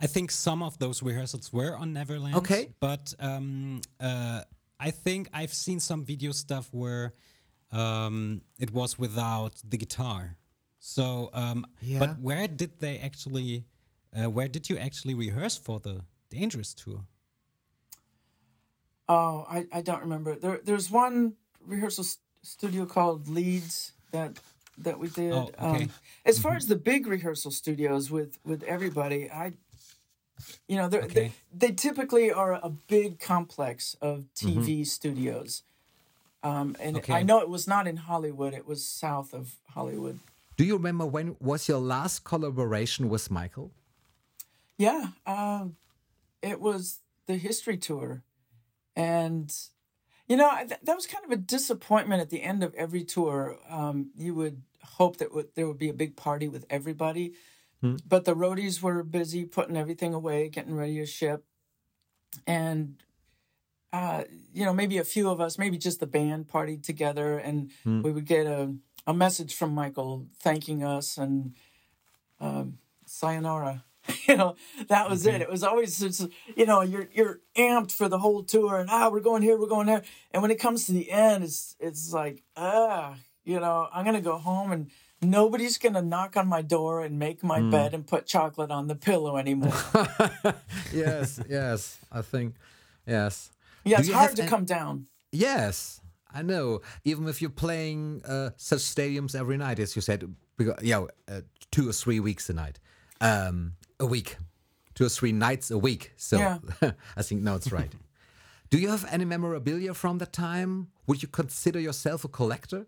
I think some of those rehearsals were on Neverland. Okay. But um, uh, I think I've seen some video stuff where um, it was without the guitar. So, um, Yeah. but where did they actually? Uh, where did you actually rehearse for the Dangerous tour? Oh i, I don't remember there, there's one rehearsal s- studio called leeds that that we did Oh, okay. um, as far as the big rehearsal studios with with everybody i you know they're, Okay. they, they typically are a big complex of tv studios um, and Okay. i know it was not in hollywood it was south of hollywood Do you remember when was your last collaboration with Michael? Yeah, um, it was the history tour, and you know th- that was kind of a disappointment at the end of every tour. Um, you would hope that w- there would be a big party with everybody, but the roadies were busy putting everything away, getting ready to ship, and uh, you know maybe a few of us, maybe just the band, partied together, and we would get a a message from Michael thanking us and um, sayonara. *laughs* you know, that was it. It was always just, you know, you're you're amped for the whole tour and ah, we're going here, we're going there. And when it comes to the end, it's it's like, ah, you know, I'm gonna go home and nobody's gonna knock on my door and make my bed and put chocolate on the pillow anymore. *laughs* yes, yes. I think yes. Yeah, Do it's you hard to an- come down. Yes, I know. Even if you're playing uh, such stadiums every night, as you said, because, yeah, uh, two or three weeks a night, um, a week, two or three nights a week. So Yeah. *laughs* I think now it's right. Do you have any memorabilia from that time? Would you consider yourself a collector?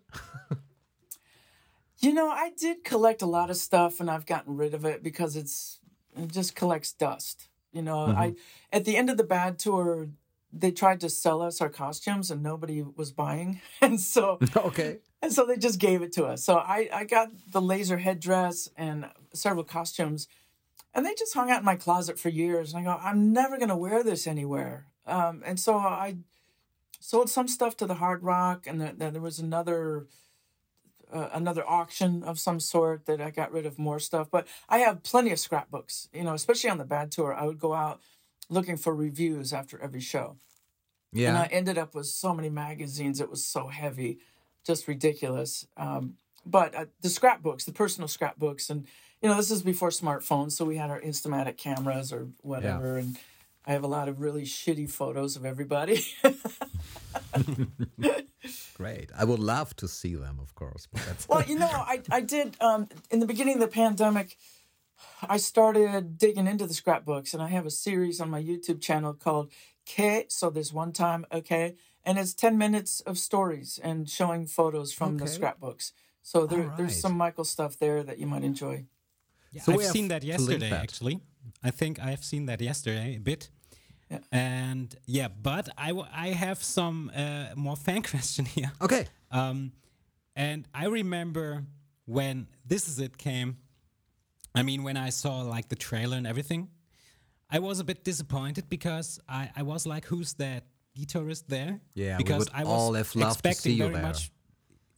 You know, I did collect a lot of stuff and I've gotten rid of it because it's it just collects dust. You know, I mm-hmm. at the end of the bad tour they tried to sell us our costumes and nobody was buying. *laughs* And so *laughs* okay. and so they just gave it to us. So I I got the laser headdress and several costumes and they just hung out in my closet for years. And I go, I'm never going to wear this anywhere. Um, and so I sold some stuff to the Hard Rock, and then then there was another uh, another auction of some sort that I got rid of more stuff. But I have plenty of scrapbooks. You know, especially on the bad tour, I would go out looking for reviews after every show. Yeah. And I ended up with so many magazines. It was so heavy, just ridiculous. Um, but uh, the scrapbooks, the personal scrapbooks, and you know, this is before smartphones, so we had our Instamatic cameras or whatever, and I have a lot of really shitty photos of everybody. *laughs* Great. I would love to see them, of course. But that's well, you know, *laughs* I I did um, in the beginning of the pandemic. I started digging into the scrapbooks, and I have a series on my YouTube channel called K. So there's one time, okay, and it's ten minutes of stories and showing photos from the scrapbooks. So there, All there's some Michael stuff there that you might enjoy. Yeah, So I've seen that yesterday, that. actually. I think I've seen that yesterday a bit. Yeah. And yeah, but I, w- I have some uh, more fan *laughs* question here. okay. Um, and I remember when This Is It came, I mean, when I saw like the trailer and everything, I was a bit disappointed because I, I was like, who's that guitarist there? Yeah, we because would I was all have loved to expecting see you very there. much.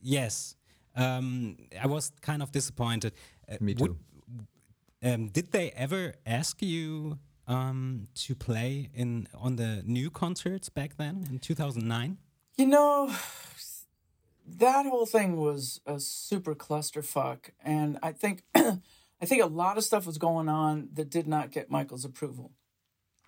Yes. Um, I was kind of disappointed. Uh, Me would- too. Um, did they ever ask you um, to play in on the new concerts back then in 2009? You know, that whole thing was a super clusterfuck, and I think *clears throat* I think a lot of stuff was going on that did not get Michael's approval.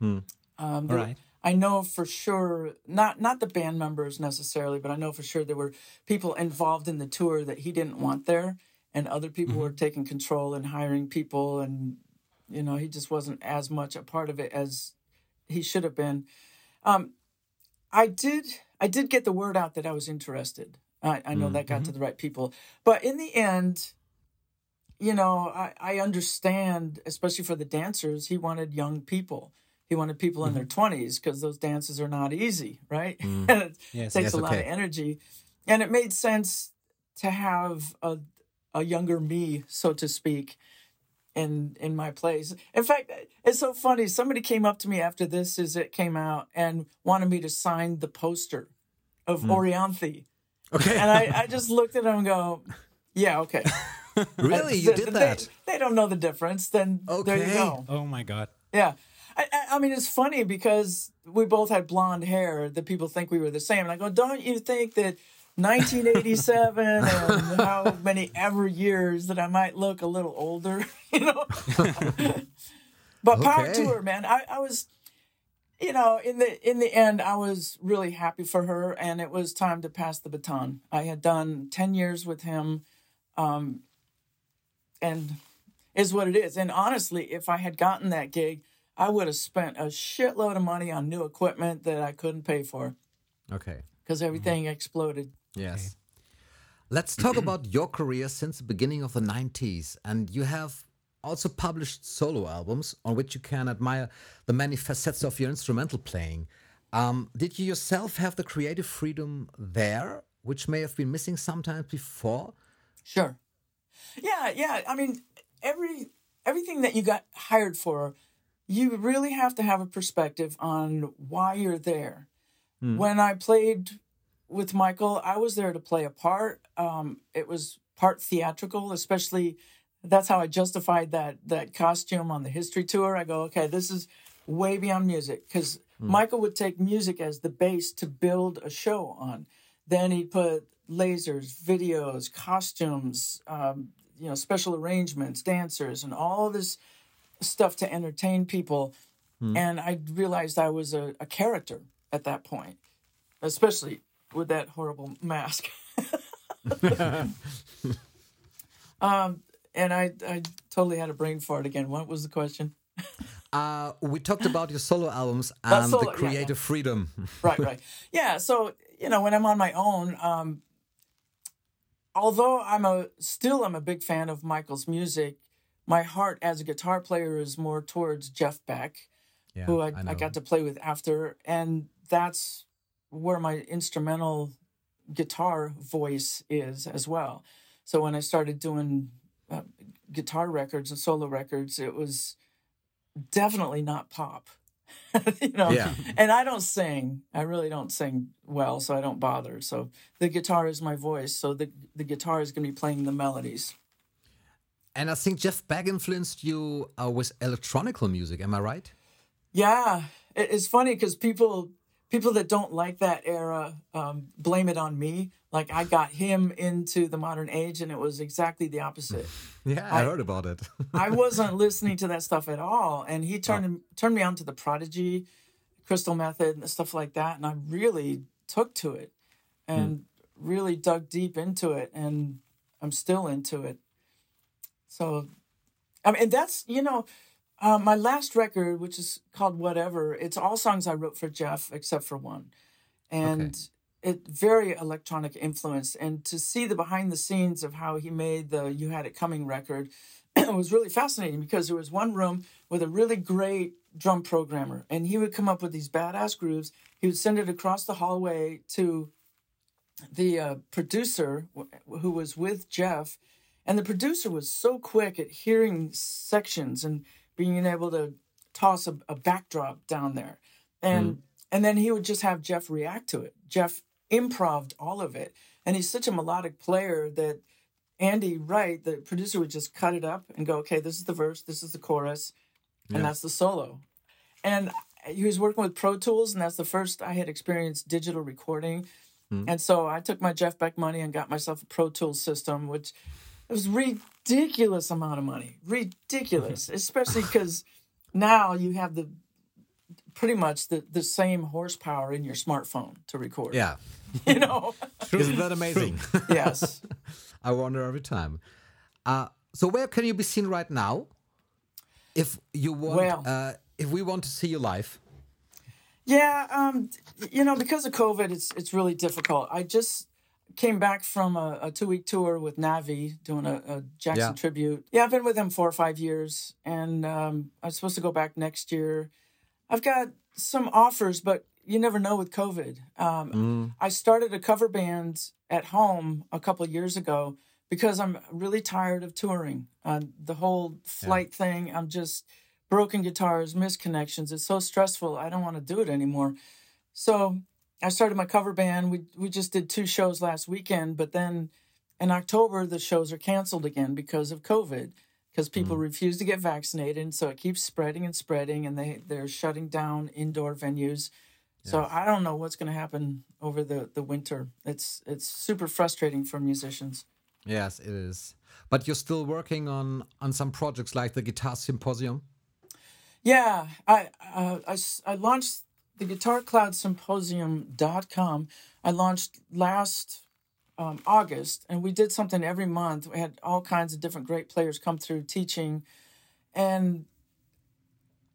Um, there- Right. I know for sure, not not the band members necessarily, but I know for sure there were people involved in the tour that he didn't want there, and other people mm-hmm. were taking control and hiring people, and you know he just wasn't as much a part of it as he should have been. Um, I did I did get the word out that I was interested. I, I know that got to mm-hmm. the right people, but in the end, you know, I, I understand, especially for the dancers, he wanted young people. He wanted people in their mm-hmm. twenties because those dances are not easy, right? Mm. *laughs* and it Yes. takes Yes, a lot of energy, and it made sense to have a a younger me, so to speak, in in my place. In fact, it's so funny. Somebody came up to me after This Is It came out and wanted me to sign the poster of hmm. Orianthi. Okay. And I, I just looked at him and go, Yeah, okay. *laughs* really? Th- You did they- that? They, don't know the difference. Then there you go. Oh my God. Yeah. I, I, I mean, it's funny because we both had blonde hair that people think we were the same. And I go, don't you think that 1987 and how many ever years that I might look a little older, *laughs* you know? *laughs* but power Okay. to her, man. I, I was, you know, in the in the end, I was really happy for her, and it was time to pass the baton. I had done 10 years with him, um, and is what it is. And honestly, if I had gotten that gig, I would have spent a shitload of money on new equipment that I couldn't pay for Okay. because everything exploded. Yes. Let's talk *clears throat* about your career since the beginning of the 90s. And you have also published solo albums on which you can admire the many facets of your instrumental playing. Um, did you yourself have the creative freedom there, which may have been missing sometimes before? Sure. Yeah, yeah. I mean, every everything that you got hired for, you really have to have a perspective on why you're there. When I played with Michael, I was there to play a part. Um, it was part theatrical, especially. That's how I justified that that costume on the history tour. I go, okay, this is way beyond music because Michael would take music as the base to build a show on. Then he'd put lasers, videos, costumes, um, you know, special arrangements, dancers, and all this stuff to entertain people. And I realized I was a, a character at that point, especially with that horrible mask. *laughs* um, and I, I totally had a brain fart again. What was the question? Uh, we talked about your solo albums Uh, and solo, the yeah, yeah. creative freedom. right, right. Yeah, so you know, when I'm on my own, um, although I'm a still I'm a big fan of Michael's music, my heart as a guitar player is more towards Jeff Beck, Yeah, who I, I I, got to play with after, and that's where my instrumental guitar voice is as well. So when I started doing uh, guitar records and solo records, it was definitely not pop. *laughs* you know, Yeah. and I don't sing. I really don't sing well, so I don't bother. So the guitar is my voice. So the the guitar is going to be playing the melodies. And I think Jeff Beck influenced you uh, with electronical music. Am I right? Yeah, it's funny because people people that don't like that era um, blame it on me. Like I got him into the modern age, and it was exactly the opposite. *laughs* Yeah, I, I heard about it. *laughs* I wasn't *laughs* listening to that stuff at all, and he turned oh. turned me on to the Prodigy, Crystal Method, and stuff like that, and I really took to it, and mm. really dug deep into it, and I'm still into it. So, I mean, that's you know uh, my last record, which is called Whatever, it's all songs I wrote for Jeff except for one. And okay. it very electronic influence. And to see the behind the scenes of how he made the You Had It Coming record it *clears throat* was really fascinating because there was one room with a really great drum programmer. And he would come up with these badass grooves. He would send it across the hallway to the uh, producer who was with Jeff. And the producer was so quick at hearing sections and being able to toss a, a backdrop down there. And mm. and then he would just have Jeff react to it. Jeff improved all of it. And he's such a melodic player that Andy Wright, the producer, would just cut it up and go, okay, this is the verse, this is the chorus, and yeah. that's the solo. And he was working with Pro Tools, and that's the first I had experienced digital recording. Mm. And so I took my Jeff Beck money and got myself a Pro Tools system, which it was ridiculous amount of money, ridiculous, especially because now you have the pretty much the, the same horsepower in your smartphone to record. Yeah. *laughs* You know? *laughs* Isn't that amazing? *laughs* yes. I wonder every time. Uh, so where can you be seen right now? If you want, well, uh, if we want to see you live. Yeah, um, you know, because of COVID, it's it's really difficult. I just came back from a, a two week tour with Navi doing a, a Jackson yeah. tribute. Yeah, I've been with them four or five years, and um, I'm supposed to go back next year. I've got some offers, but you never know with COVID. Um, mm. I started a cover band at home a couple years ago because I'm really tired of touring. Uh, the whole flight yeah. thing, I'm just broken guitars, missed connections. It's so stressful. I don't want to do it anymore. So I started my cover band. We we just did two shows last weekend, but then in October the shows are canceled again because of COVID, because people mm. refuse to get vaccinated, and so it keeps spreading and spreading, and they they're shutting down indoor venues. Yes. So I don't know what's going to happen over the the winter. It's it's super frustrating for musicians. Yes, it is. But you're still working on on some projects like the Guitar Symposium. Yeah, I uh, I I launched the guitarcloudsymposium.com I launched last um, August, and we did something every month. We had all kinds of different great players come through teaching, and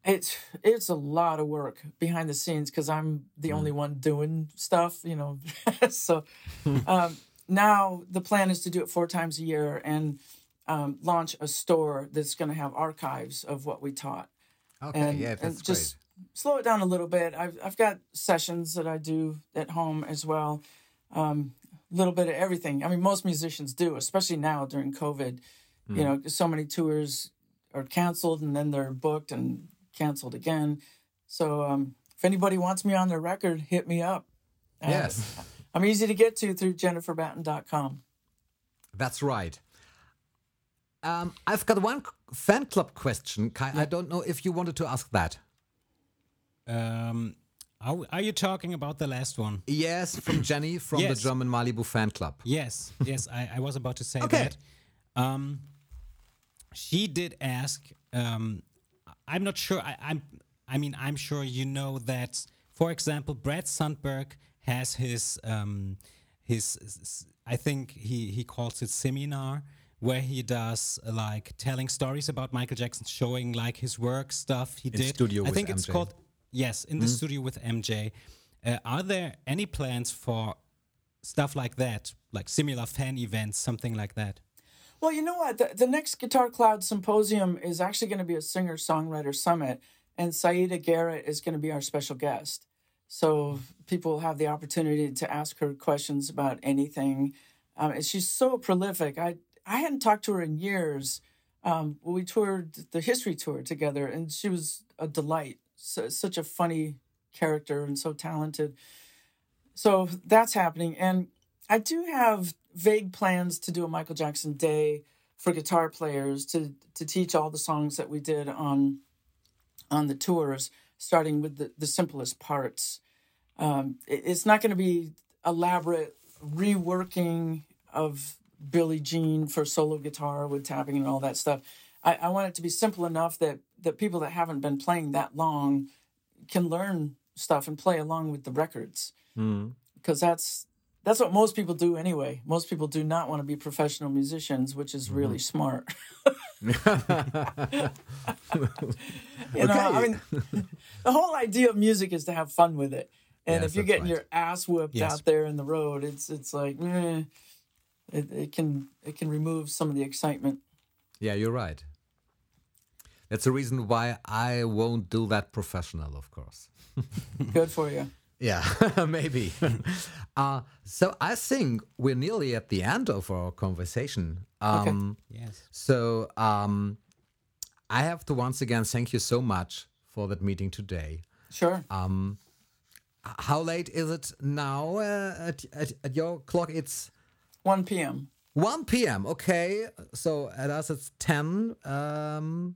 it's it's a lot of work behind the scenes because I'm the mm. only one doing stuff, you know. *laughs* so um, now the plan is to do it four times a year and um, launch a store that's going to have archives of what we taught. Okay, and, yeah, that's and just slow it down a little bit. I've I've got sessions that I do at home as well. A um, little bit of everything. I mean, most musicians do, especially now during COVID. Mm. You know, so many tours are canceled and then they're booked and canceled again. So um, if anybody wants me on their record, hit me up. Uh, yes. *laughs* I'm easy to get to through jenniferbatten.com. That's right. Um, I've got one fan club question. I don't know if you wanted to ask that. Um, are, are you talking about the last one? Yes, from *coughs* Jenny from yes. the German Malibu fan club. Yes, yes, I, I was about to say okay. that. Um, she did ask. Um, I'm not sure. I, I'm. I mean, I'm sure you know that. For example, Brad Sundberg has his um, his. I think he he calls it seminar where he does like telling stories about Michael Jackson, showing like his work stuff he in did. Studio I think MJ. it's called Yes, in the mm-hmm. studio with MJ. Uh, are there any plans for stuff like that, like similar fan events, something like that? Well, you know what? The, the next Guitar Cloud Symposium is actually going to be a singer songwriter summit, and Siedah Garrett is going to be our special guest. So people have the opportunity to ask her questions about anything. Um, and she's so prolific. I I hadn't talked to her in years. Um, we toured the history tour together, and she was a delight so, such a funny character and so talented. So that's happening. And I do have vague plans to do a Michael Jackson day for guitar players to to teach all the songs that we did on on the tours, starting with the, the simplest parts. um, it- it's not going to be elaborate reworking of Billie Jean for solo guitar with tapping and all that stuff. I, I want it to be simple enough that that people that haven't been playing that long can learn stuff and play along with the records because that's that's what most people do anyway. Most people do not want to be professional musicians, which is really smart. *laughs* you know, I mean, the whole idea of music is to have fun with it. And Yes, if you're getting right. your ass whooped Yes. out there in the road, it's it's like eh, it, it can it can remove some of the excitement. Yeah, you're right. That's the reason why I won't do that professional, of course. *laughs* Good for you. Yeah, *laughs* maybe. *laughs* uh, so I think we're nearly at the end of our conversation. Um, Yes. So um, I have to once again thank you so much for that meeting today. Sure. H- How late is it now uh, at, at, at your clock? It's 1 p.m. 1 p.m. Okay, so at us it's 10. Um,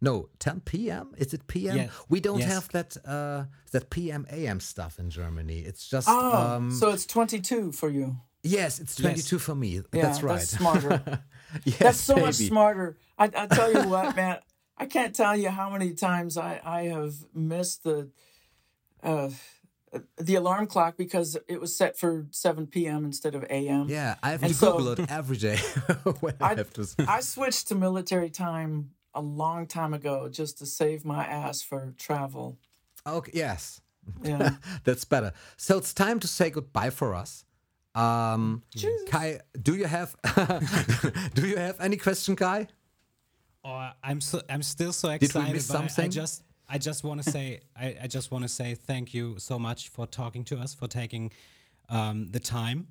no, 10 p.m. Is it p.m.? Yeah, We don't yes. have that uh, that p.m. a.m. stuff in Germany. It's just Oh, um, so it's 22 for you. yes, it's 22 for me. Yeah, that's right. That's smarter. *laughs* yes, That's so much smarter. I, I tell you what, *laughs* man, I can't tell you how many times I, I have missed the uh, the alarm clock because it was set for 7 p.m. instead of a.m. Yeah, I have And to so- Google it every day *laughs* when I, I- have to. I switched to military time a long time ago just to save my ass for travel. Okay, yes, Yeah. *laughs* that's better. So it's time to say goodbye for us. Um, Kai, do you have *laughs* do you have any question, Kai? Oh, I'm so I'm still so excited. Did we excited. miss but I- I just I just want to say *laughs* I, I just want to say thank you so much for talking to us for taking um, the time,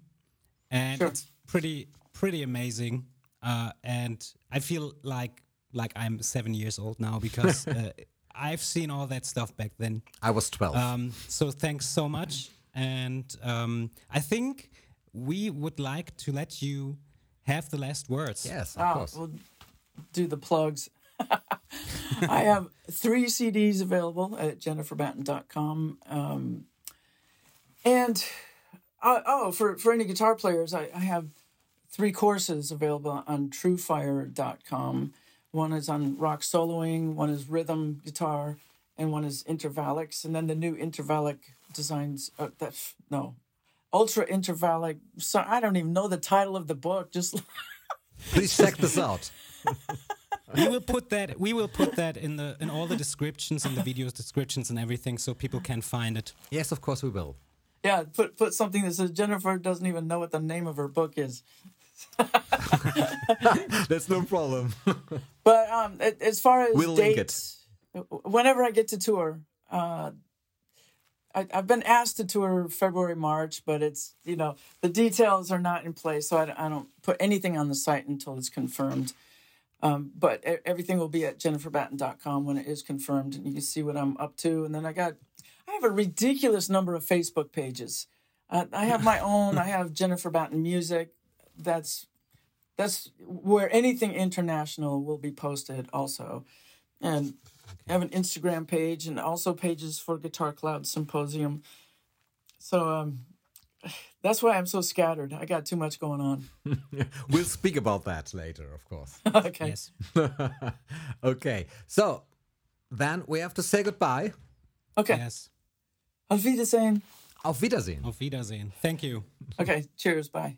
and Sure. it's pretty pretty amazing. Uh, and I feel like like I'm seven years old now because *laughs* uh, I've seen all that stuff back then. I was twelve. Um, so thanks so much, and um, I think we would like to let you have the last words. yes, of Oh, course. we'll do the plugs. *laughs* I have three CDs available at jenniferbatten.com. Um, and uh, oh, for, for any guitar players, I, I have three courses available on truefire.com. One is on rock soloing, one is rhythm guitar, and one is intervallics. And then the new intervallic designs, uh, that, no, ultra intervallic. So I don't even know the title of the book. Just *laughs* Please check this out. we will put that we will put that in the in all the descriptions and the videos descriptions and everything so people can find it Yes, of course we will. Yeah, put put something that says Jennifer doesn't even know what the name of her book is. *laughs* That's no problem. *laughs* But um, as far as We'll dates, whenever I get to tour, uh, I, I've been asked to tour February, March, but it's you know the details are not in place, so I, don't- I don't put anything on the site until it's confirmed. Um, but everything will be at jenniferbatten.com when it is confirmed, and you can see what I'm up to. And then I got, I have a ridiculous number of Facebook pages. Uh, I have my own. I have Jennifer Batten Music. That's that's where anything international will be posted also. And I have an Instagram page and also pages for Guitar Cloud Symposium. So um, *sighs* that's why I'm so scattered. I got too much going on. *laughs* we'll speak about that later, of course. *laughs* okay. yes *laughs* okay, so then we have to say goodbye. Okay. yes Auf Wiedersehen. Auf Wiedersehen. auf wiedersehen thank you Okay. Cheers. Bye.